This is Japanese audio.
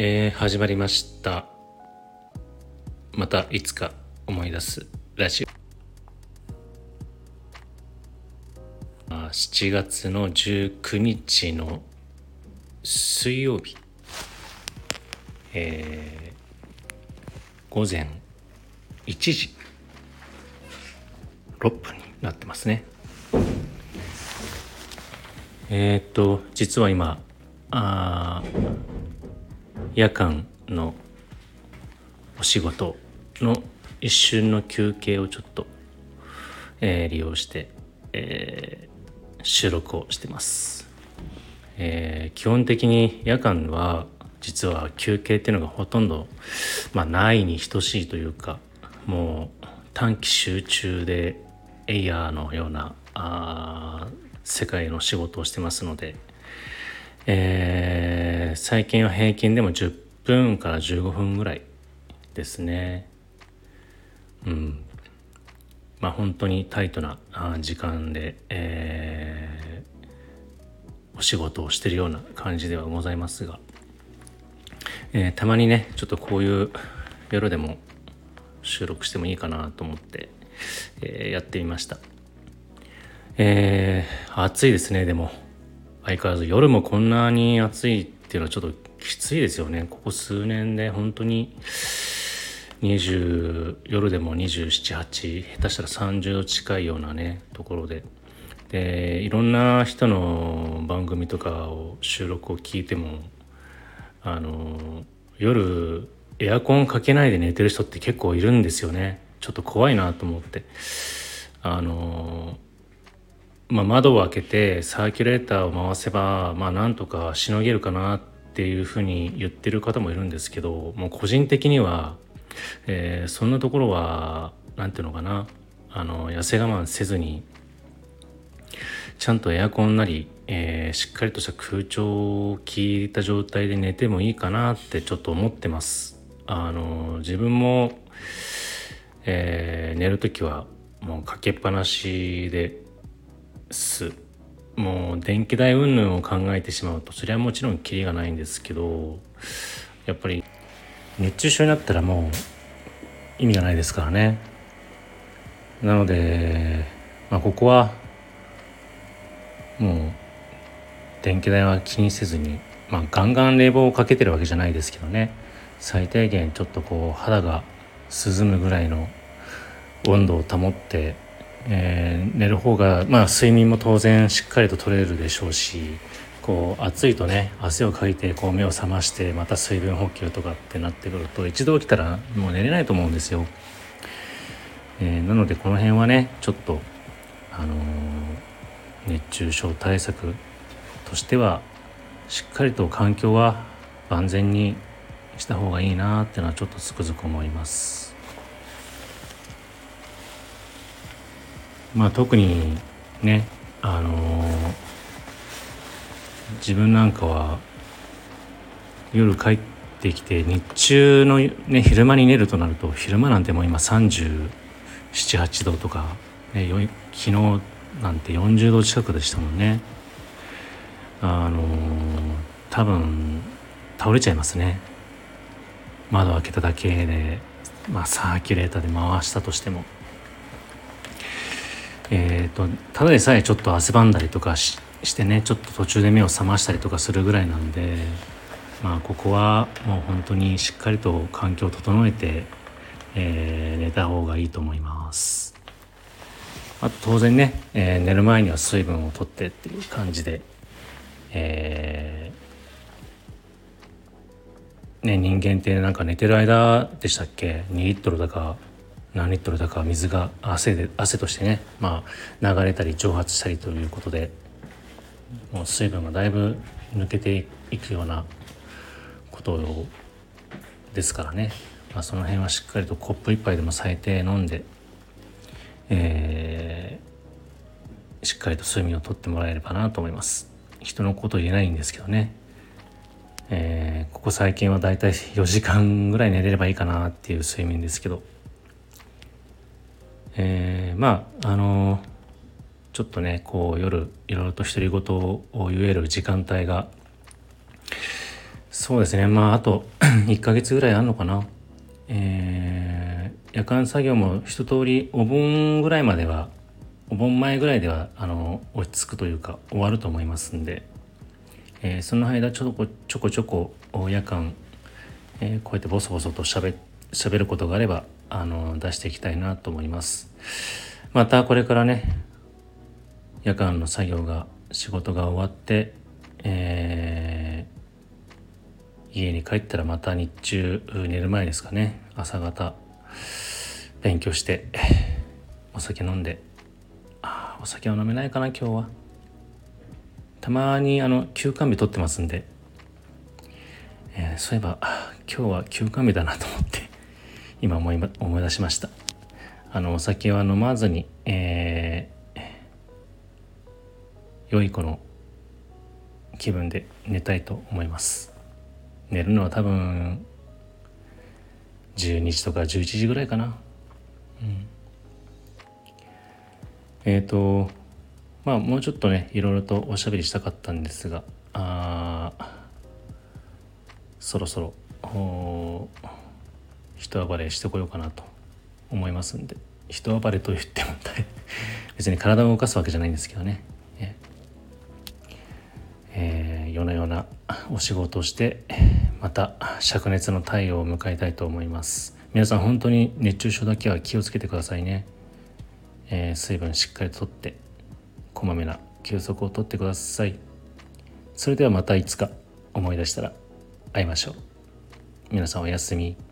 えー、始まりました。またいつか思い出すラジオ。7月の19日の水曜日。えー、午前1時。6分になってますね。えー、っと実は今あ夜間のお仕事の一瞬の休憩をちょっと、えー、利用して、えー、収録をしてます、えー、基本的に夜間は実は休憩っていうのがほとんど、まあ、ないに等しいというかもう短期集中でエイヤーのようなあ世界の仕事をしてますので、えー、最近は平均でも10分から15分ぐらいですね。うん。まあ本当にタイトな時間で、えー、お仕事をしてるような感じではございますが、えー、たまにねちょっとこういう夜でも収録してもいいかなと思って、えー、やってみました。えー、暑いですねでも。相変わらず夜もこんなに暑いっていうのはちょっときついですよね。ここ数年で本当に20夜でも278下手したら30度近いようなねところで。でいろんな人の番組とかを収録を聞いてもあの夜エアコンかけないで寝てる人って結構いるんですよねちょっと怖いなと思ってあのまあ、窓を開けてサーキュレーターを回せば、まあ、なんとかしのげるかなっていうふうに言ってる方もいるんですけどもう個人的には、えー、そんなところは何ていうのかなあの痩せ我慢せずにちゃんとエアコンなり、えー、しっかりとした空調を効いた状態で寝てもいいかなってちょっと思ってます。あの自分も、えー、寝る時はもうかけっぱなしです。もう電気代云々を考えてしまうとそれはもちろんキリがないんですけどやっぱり熱中症になったらもう意味がないですからね。なので、まあ、ここはもう電気代は気にせずに、まあ、ガンガン冷房をかけてるわけじゃないですけどね。最低限ちょっとこう肌が涼むぐらいの温度を保ってえー、寝る方が、まあ、睡眠も当然しっかりと取れるでしょうしこう暑いとね汗をかいてこう目を覚ましてまた水分補給とかってなってくると一度起きたらもう寝れないと思うんですよ。えー、なのでこの辺はねちょっと、あのー、熱中症対策としてはしっかりと環境は万全にした方がいいなっていうのはちょっとつくづく思います。まあ特にねあのー、自分なんかは夜帰ってきて日中のね昼間に寝るとなると昼間なんてもう今378度とか、ね、昨日なんて40度近くでしたもんねあのー、多分倒れちゃいますね窓開けただけでまあサーキュレーターで回したとしても。えーと、ただでさえちょっと汗ばんだりとかしてねちょっと途中で目を覚ましたりとかするぐらいなんでまあここはもう本当にしっかりと環境を整えて、えー、寝た方がいいと思います。あと当然ね、えー、寝る前には水分をとってっていう感じでえー、ね人間ってなんか寝てる間でしたっけ？2リットルだか。何リットルだか水が汗で汗としてね、まあ、流れたり蒸発したりということでもう水分がだいぶ抜けていくようなことですからね、まあ、その辺はしっかりとコップ1杯でも最低飲んで、えー、しっかりと睡眠をとってもらえればなと思います。人のこと言えないんですけどね。えー、ここ最近はだいたい4時間ぐらい寝れればいいかなっていう睡眠ですけど。えー、まああのちょっとねこう夜いろいろと独り言を言える時間帯がそうですねまああと 1ヶ月ぐらいあるのかな。えー、夜間作業も一通りお盆ぐらいまではお盆前ぐらいではあの落ち着くというか終わると思いますんで、えー、その間ちょこちょこちょこ夜間、えー、こうやってボソボソとしゃべることがあればあの出していきたいなと思います。またこれからね夜間の作業が仕事が終わって、えー、家に帰ったらまた日中寝る前ですかね。朝方勉強してお酒飲んであお酒は飲めないかな今日は。たまにあの休館日取ってますんで、えー、そういえば今日は休館日だなと思って。今思い思い出しました。あのお酒は飲まずに、えー、良い子の気分で寝たいと思います。寝るのは多分12時とか11時ぐらいかな。うん。えっ、ー、とまあもうちょっとねいろいろとおしゃべりしたかったんですがあそろそろ人暴れしてこようかなと思いますんで人暴れと言っても 別に体を動かすわけじゃないんですけどね、ええー、夜な夜なお仕事をしてまた灼熱の太陽を迎えたいと思います。皆さん本当に熱中症だけは気をつけてくださいね、えー、水分しっかりとってこまめな休息をとってください。それではまたいつか思い出したら会いましょう。皆さんおやすみ。